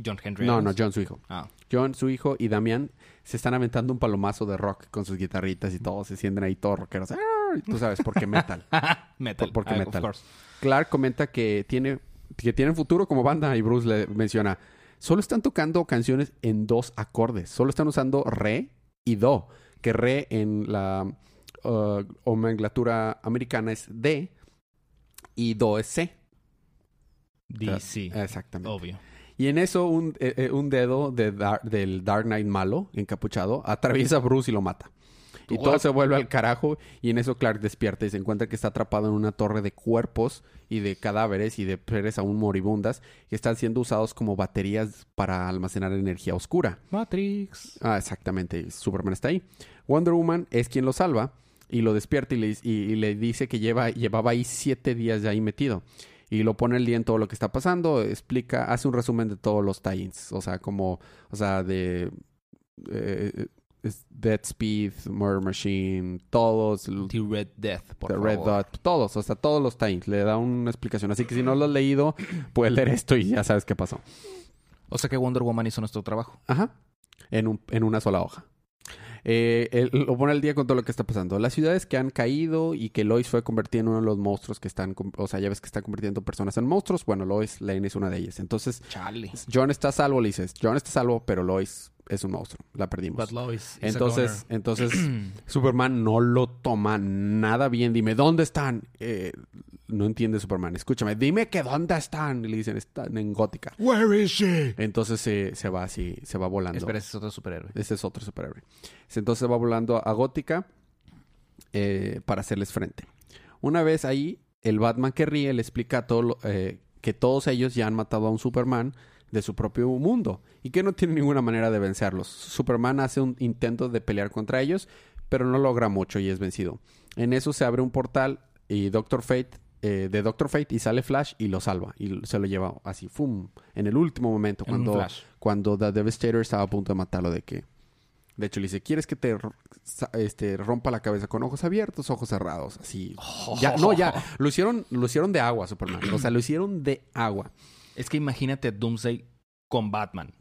John Henry. No, no. John, su hijo. Ah. John, su hijo y Damián se están aventando un palomazo de rock con sus guitarritas y todo. Se sienten ahí todos rockeros. ¡Ah! Tú sabes, porque metal. metal. Por- porque Ah, metal. Clark comenta que tiene que tienen futuro como banda y Bruce le menciona, solo están tocando canciones en dos acordes, solo están usando re y do, que re en la uh, nomenclatura americana es D y do es C. DC. Exactamente. Obvio. Y en eso un, eh, eh, un dedo de Dar- del Dark Knight malo, encapuchado, atraviesa a Bruce y lo mata. Y What? todo se vuelve al carajo y en eso Clark despierta y se encuentra que está atrapado en una torre de cuerpos y de cadáveres y de seres aún moribundas que están siendo usados como baterías para almacenar energía oscura. Matrix. Ah, exactamente. Superman está ahí. Wonder Woman es quien lo salva y lo despierta y le, y- y le dice que lleva, llevaba ahí siete días ya ahí metido. Y lo pone al día en todo lo que está pasando, explica, hace un resumen de todos los tie-ins. O sea, como, o sea, de eh, Dead Speed, Murder Machine, todos, The Red Death, por The favor. Red Dot, todos, o sea, todos los tie-ins. Le da una explicación. Así que si no lo has leído, puedes leer esto y ya sabes qué pasó. O sea que Wonder Woman hizo nuestro trabajo. Ajá. En, un- en una sola hoja. Eh, él lo pone al día con todo lo que está pasando. Las ciudades que han caído y que Lois fue convertida en uno de los monstruos que están... O sea, ya ves que están convirtiendo personas en monstruos. Bueno, Lois Lane es una de ellas. Entonces, Chale. John está a salvo, le dices. John está a salvo, pero Lois es un monstruo. La perdimos. But Lois is a Entonces, entonces Superman no lo toma nada bien. Dime, ¿dónde están? Eh, no entiende Superman. Escúchame, dime que dónde están. Y le dicen, están en Gótica. Where is she? Entonces se, se va así, se va volando. Espera, ese es otro superhéroe. Ese es otro superhéroe. Entonces va volando a Gótica eh, para hacerles frente. Una vez ahí, el Batman que ríe le explica a todo lo- eh, que todos ellos ya han matado a un Superman de su propio mundo y que no tiene ninguna manera de vencerlos. Superman hace un intento de pelear contra ellos, pero no logra mucho y es vencido. En eso se abre un portal y Doctor Fate eh, de Doctor Fate y sale Flash y lo salva y se lo lleva así, ¡fum! En el último momento En cuando flash. cuando The Devastator estaba a punto de matarlo de que de hecho le dice quieres que te este, rompa la cabeza con ojos abiertos ojos cerrados así ya no ya lo hicieron lo hicieron de agua Superman o sea lo hicieron de agua Es que imagínate a Doomsday con Batman.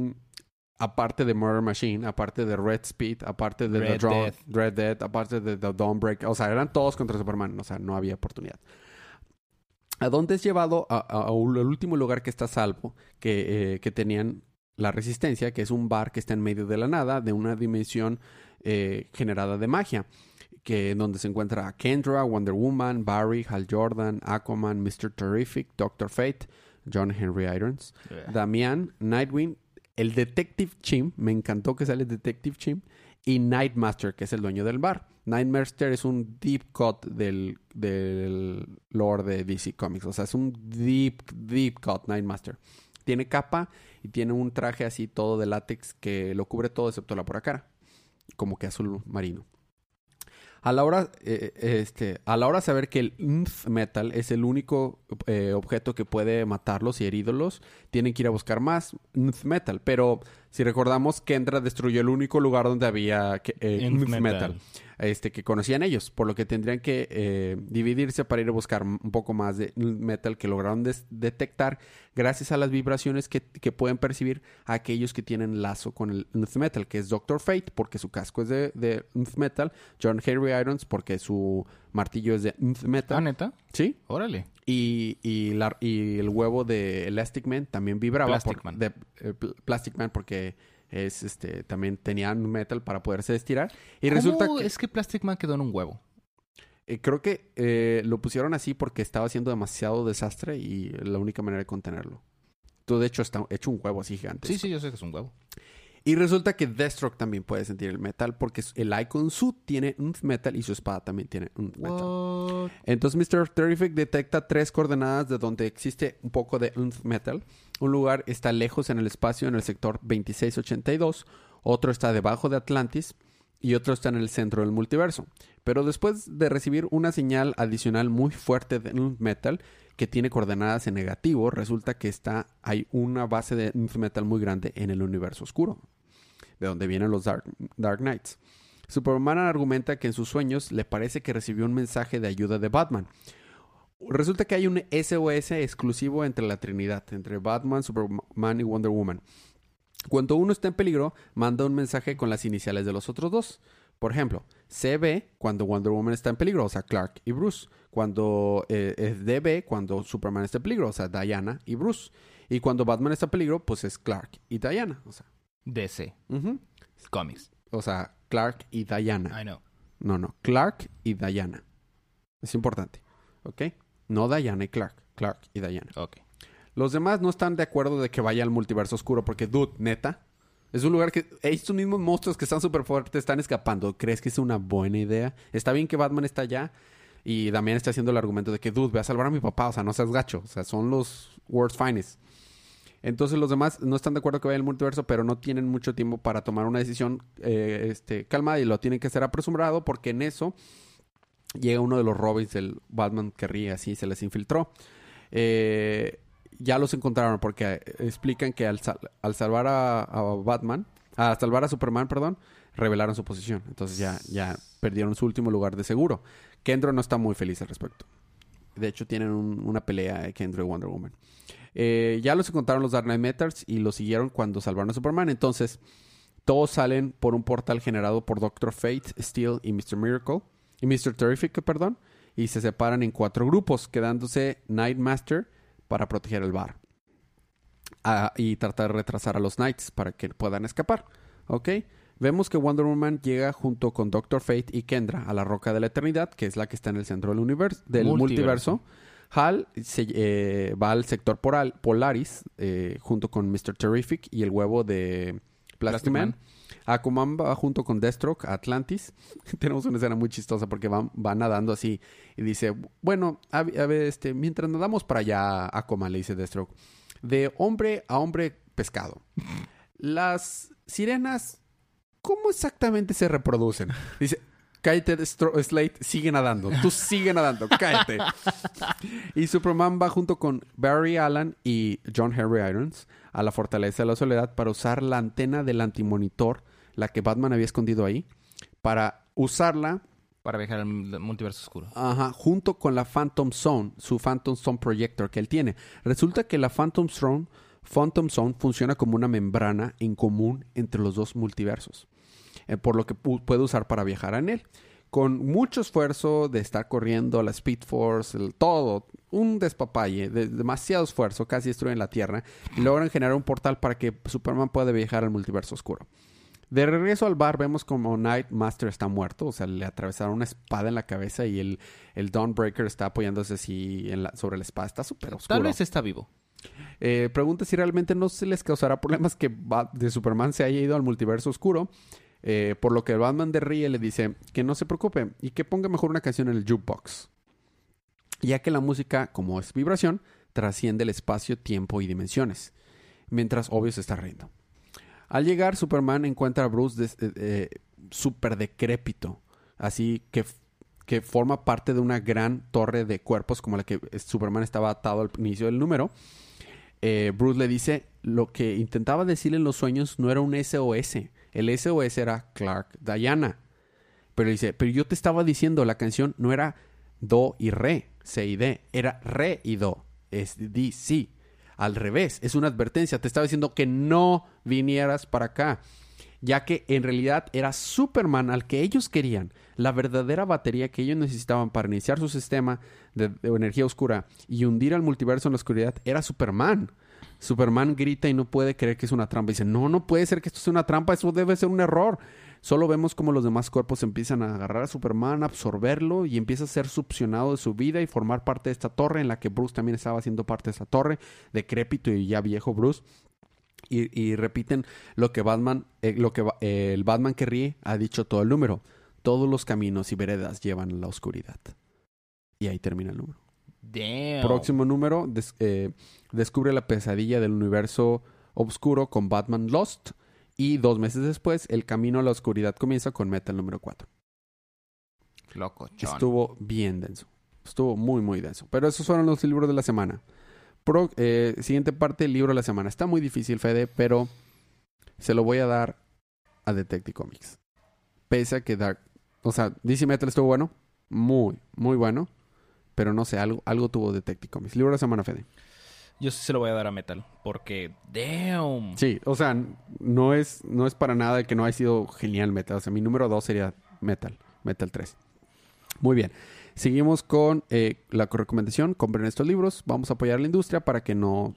aparte de Murder Machine aparte de Red Speed aparte de The Red Dawn- Death. Red Death aparte de The Dawnbreak o sea eran todos contra Superman o sea no había oportunidad ¿A dónde es llevado? A, a- a un- al último lugar que está a salvo, que, eh, que tenían la resistencia, que es un bar que está en medio de la nada, de una dimensión eh, generada de magia, que en donde se encuentra Kendra, Wonder Woman, Barry, Hal Jordan, Aquaman, Mr. Terrific, Doctor Fate, John Henry Irons, Damián, Nightwing, el Detective Chim, me encantó que sale el Detective Chim, y Nightmaster, que es el dueño del bar. Nightmaster es un deep cut del, del lore de DC Comics, o sea, es un deep, deep cut Nightmaster. Tiene capa y tiene un traje así todo de látex que lo cubre todo excepto la pura cara, como que azul marino. A la hora, eh, este, a la hora de saber que el Nth Metal es el único eh, objeto que puede matarlos y herirlos, tienen que ir a buscar más Nth Metal. Pero si recordamos, Kendra destruyó el único lugar donde había eh, Metal, Metal. este, que conocían ellos, por lo que tendrían que eh, dividirse para ir a buscar un poco más de Metal que lograron detectar gracias a las vibraciones que, que pueden percibir aquellos que tienen lazo con el Nth Metal, que es Doctor Fate, porque su casco es de, de Nth Metal, John Henry Irons, porque su martillo es de Nth Ah, Metal. neta. Sí. Órale. Y, y, la- y el huevo de Elastic Man también vibraba. Plastic por- Man. De, eh, pl- Plastic Man porque es este también tenía un metal para poderse estirar. Y resulta ¿Cómo que es que Plastic Man quedó en un huevo? eh, creo que eh, lo pusieron así porque estaba haciendo demasiado desastre y la única manera de contenerlo. Todo de hecho está hecho un huevo así gigante. Sí, sí, yo sé que es un huevo. Y resulta que Deathstroke también puede sentir el metal porque el Icon Suit tiene un metal y su espada también tiene un metal. What? Entonces Mr. Terrific detecta tres coordenadas de donde existe un poco de Unth Metal. Un lugar está lejos en el espacio en el sector 2682, otro está debajo de Atlantis y otro está en el centro del multiverso. Pero después de recibir una señal adicional muy fuerte de Unth Metal que tiene coordenadas en negativo, resulta que está hay una base de Metal muy grande en el universo oscuro, de donde vienen los Dark, Dark Knights. Superman argumenta que en sus sueños le parece que recibió un mensaje de ayuda de Batman. Resulta que hay un SOS exclusivo entre la Trinidad, entre Batman, Superman y Wonder Woman. Cuando uno está en peligro, manda un mensaje con las iniciales de los otros dos. Por ejemplo, CB cuando Wonder Woman está en peligro, o sea, Clark y Bruce. Cuando eh, DB cuando Superman está en peligro, o sea, Diana y Bruce. Y cuando Batman está en peligro, pues es Clark y Diana. O sea, DC. ujú. Comics. o sea Clark y Diana. I know. No, no. Clark y Diana. Es importante. ¿Ok? No Diana y Clark. Clark y Diana. Ok. Los demás no están de acuerdo de que vaya al multiverso oscuro porque, dude, neta. Es un lugar que estos mismos monstruos que están súper fuertes están escapando. ¿Crees que es una buena idea? Está bien que Batman está allá y Damián está haciendo el argumento de que, dude, ve a salvar a mi papá. O sea, no seas gacho. O sea, son los world's finest. Entonces los demás no están de acuerdo que vaya al multiverso, pero no tienen mucho tiempo para tomar una decisión eh, este, calmada y lo tienen que hacer apresurado porque en eso llega uno de los Robins del Batman que ríe así, se les infiltró. Eh, ya los encontraron porque explican que al, sal- al salvar a, Batman, a salvar a Superman, perdón, revelaron su posición. Entonces ya, ya perdieron su último lugar de seguro. Kendro no está muy feliz al respecto. De hecho, tienen un- una pelea eh, Kendro y Wonder Woman. Eh, ya los encontraron los Dark Knight Metals y los siguieron cuando salvaron a Superman. Entonces, todos salen por un portal generado por Doctor Fate, Steel y Mr. Miracle. Y Mr. Terrific, perdón. Y se separan en cuatro grupos, quedándose Nightmaster para proteger el bar. Ah, y tratar de retrasar a los Knights para que puedan escapar. ¿Ok? Vemos que Wonder Woman llega junto con Doctor Fate y Kendra a la Roca de la Eternidad, que es la que está en el centro del, universo, del Multiverso. multiverso. Hal se, eh, va al sector poral- Polaris eh, junto con Mr. Terrific y el huevo de Plastic, Plastic Man. Man. Aquaman va junto con Deathstroke a Atlantis. Tenemos una escena muy chistosa porque van, va nadando así y dice, bueno, a, a ver, este, mientras nadamos para allá, Aquaman le dice Deathstroke, de hombre a hombre pescado. Las sirenas, ¿cómo exactamente se reproducen? Dice, cállate, Slate, sigue nadando. Tú sigue nadando, cállate. y Superman va junto con Barry Allen y John Henry Irons a la Fortaleza de la Soledad para usar la antena del antimonitor, la que Batman había escondido ahí, para usarla Para viajar al multiverso oscuro. Ajá, junto con la Phantom Zone, su Phantom Zone Projector que él tiene. Resulta que la Phantom Zone, Phantom Zone funciona como una membrana en común entre los dos multiversos, eh, por lo que pu- puede usar para viajar en él. Con mucho esfuerzo de estar corriendo la Speed Force, el- todo, un despapalle, de, demasiado esfuerzo, casi destruyen la Tierra, y logran generar un portal para que Superman pueda viajar al multiverso oscuro. De regreso al bar vemos como Nightmaster está muerto, o sea, le atravesaron una espada en la cabeza y el, el Dawnbreaker está apoyándose así en la- sobre la espada. Está súper oscuro. Tal vez está vivo. Eh, pregunta si realmente no se les causará problemas que de Superman se haya ido al multiverso oscuro. Eh, por lo que Batman de ríe le dice que no se preocupe y que ponga mejor una canción en el jukebox. Ya que la música, como es vibración, trasciende el espacio, tiempo y dimensiones. Mientras obvio se está riendo. Al llegar, Superman encuentra a Bruce des- eh, eh, súper decrépito. Así que, que forma parte de una gran torre de cuerpos como la que eh, Superman estaba atado al inicio del número. Eh, Bruce le dice lo que intentaba decirle en los sueños no era un SOS. El SOS era Clark Diana. Pero dice, pero yo te estaba diciendo, la canción no era Do y Re, C y D, era Re y Do, es D, sí. Al revés, es una advertencia, te estaba diciendo que no vinieras para acá, ya que en realidad era Superman al que ellos querían, la verdadera batería que ellos necesitaban para iniciar su sistema de, de energía oscura y hundir al multiverso en la oscuridad era Superman. Superman grita y no puede creer que es una trampa. Dice, no, no puede ser que esto sea una trampa, eso debe ser un error. Solo vemos como los demás cuerpos empiezan a agarrar a Superman, absorberlo y empieza a ser succionado de su vida y formar parte de esta torre en la que Bruce también estaba haciendo parte de esta torre, decrépito y ya viejo Bruce. Y, repiten lo que Batman, eh, lo que eh, el Batman que ríe ha dicho todo el número. Todos los caminos y veredas llevan a la oscuridad. Y ahí termina el número. Damn. Próximo número, des- eh, descubre la pesadilla del universo oscuro con Batman Lost. Y dos meses después, el camino a la oscuridad comienza con Metal número 4. Loco, Estuvo bien denso. Estuvo muy, muy denso. Pero esos fueron los libros de la semana. Pro- eh, siguiente parte, el libro de la semana. Está muy difícil, Fede, pero se lo voy a dar a Detective Comics. Pese a que Dark... O sea, DC Metal estuvo bueno. Muy, muy bueno. Pero no sé, algo, algo tuvo Detective Comics. Libro de la semana, Fede. Yo sí se lo voy a dar a Metal. Porque, damn. Sí, o sea, no es, no es para nada que no haya sido genial Metal. O sea, mi número 2 sería Metal. Metal 3. Muy bien. Seguimos con eh, la recomendación. Compren estos libros. Vamos a apoyar a la industria para que no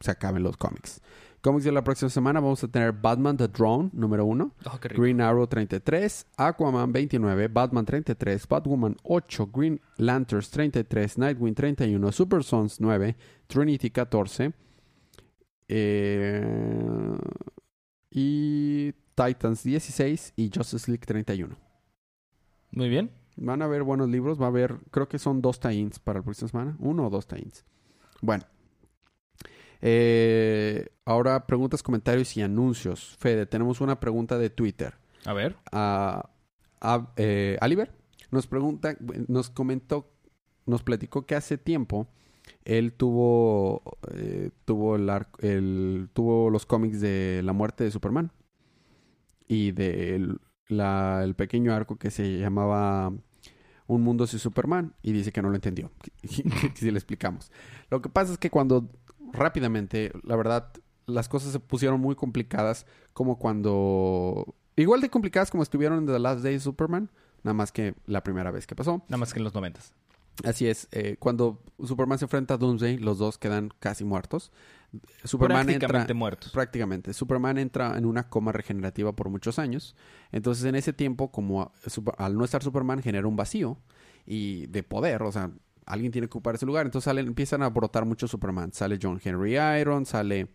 se acaben los cómics. Cómics de la próxima semana vamos a tener Batman The Drone, número 1. Oh. Green Arrow 33, Aquaman 29, Batman 33, Batwoman 8, Green Lanterns 33, Nightwing 31, Super Sons 9, Trinity 14 eh, y Titans 16 y Justice League 31. Muy bien. Van a haber buenos libros, va a haber, creo que son dos tie-ins para la próxima semana, uno o dos tie-ins. Bueno. Eh, ahora preguntas, comentarios y anuncios. Fede, tenemos una pregunta de Twitter. A ver. a, a- eh, Oliver nos pregunta, nos comentó, nos platicó que hace tiempo él tuvo eh, tuvo el, el- tuvo los cómics de la muerte de Superman y de el, la- el pequeño arco que se llamaba Un mundo sin Superman y dice que no lo entendió. si le explicamos. Lo que pasa es que cuando rápidamente, la verdad, las cosas se pusieron muy complicadas como cuando igual de complicadas como estuvieron en The Last Day Superman, nada más que la primera vez que pasó. Nada más que en los noventas. Así es, eh, cuando Superman se enfrenta a Doomsday, los dos quedan casi muertos. Superman Prácticamente entra muertos. prácticamente. Superman entra en una coma regenerativa por muchos años. Entonces, en ese tiempo, como a- super- al no estar Superman, genera un vacío y de poder. O sea, alguien tiene que ocupar ese lugar. Entonces salen, empiezan a brotar muchos Superman. Sale John Henry Iron, sale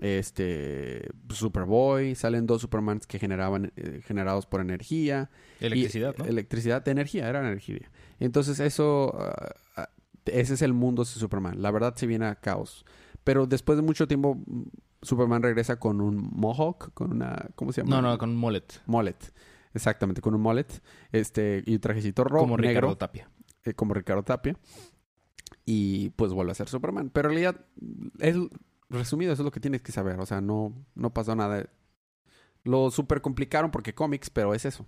este Superboy, salen dos Supermans que generaban eh, generados por energía. Electricidad, Y- ¿no? Electricidad, de energía, era energía. Entonces eso, ah, ah, ese es el mundo de Superman. La verdad se viene a caos. Pero después de mucho tiempo, mm, Superman regresa con un mohawk, con una, ¿cómo se llama? No, no, con un mullet. Mullet. Exactamente, con un mullet. Este, y un trajecito rojo, como Ricardo negro, Tapia. Eh, como Ricardo Tapia. Y pues vuelve a ser Superman. Pero en realidad, es, resumido, eso es lo que tienes que saber. O sea, no, no pasó nada. Lo super complicaron porque cómics, pero es eso.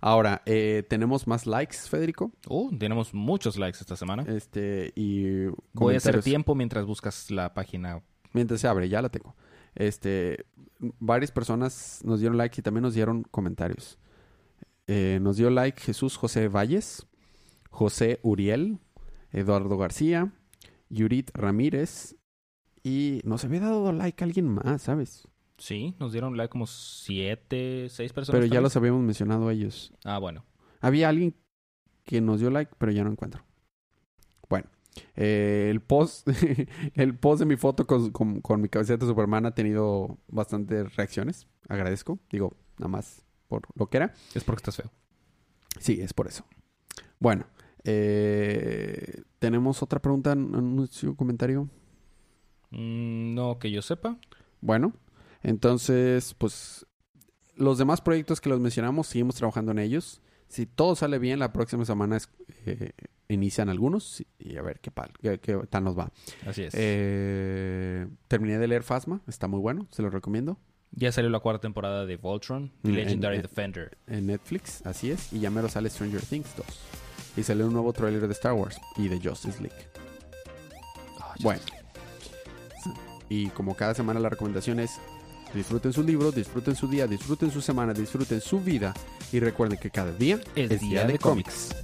Ahora, eh, tenemos más likes, Federico. Uh, tenemos muchos likes esta semana. Este, y Voy a hacer tiempo mientras buscas la página. Mientras se abre, ya la tengo. Este, varias personas nos dieron like y también nos dieron comentarios. Eh, nos dio like Jesús José Valles, José Uriel, Eduardo García, Yurit Ramírez y nos había dado like alguien más, ¿sabes? Sí, nos dieron like como siete, seis personas. Pero ya los habíamos mencionado a ellos. Ah, bueno. Había alguien que nos dio like, pero ya no encuentro. Bueno, eh, el post, el post de mi foto con, con- con mi camiseta de Superman ha tenido bastantes reacciones. Agradezco. Digo, nada más por lo que era. Es porque estás feo. Sí, es por eso. Bueno, eh, tenemos otra pregunta, anuncio, comentario. Mm, no que yo sepa. Bueno, entonces, pues los demás proyectos que los mencionamos, seguimos trabajando en ellos. Si todo sale bien, la próxima semana es- eh, inician algunos y a ver qué, pal- qué, qué tal nos va. Así es. Eh, terminé de leer Fasma, está muy bueno, se lo recomiendo. ya salió la cuarta temporada de Voltron, The Mm, Legendary en- Defender. En Netflix, así es, y ya mero sale Stranger Things 2. Y sale un nuevo tráiler de Star Wars y de Justice League. Ah, Bueno. Y como cada semana la recomendación es disfruten su libro, disfruten su día, disfruten su semana, disfruten su vida y recuerden que cada día Es día de cómics.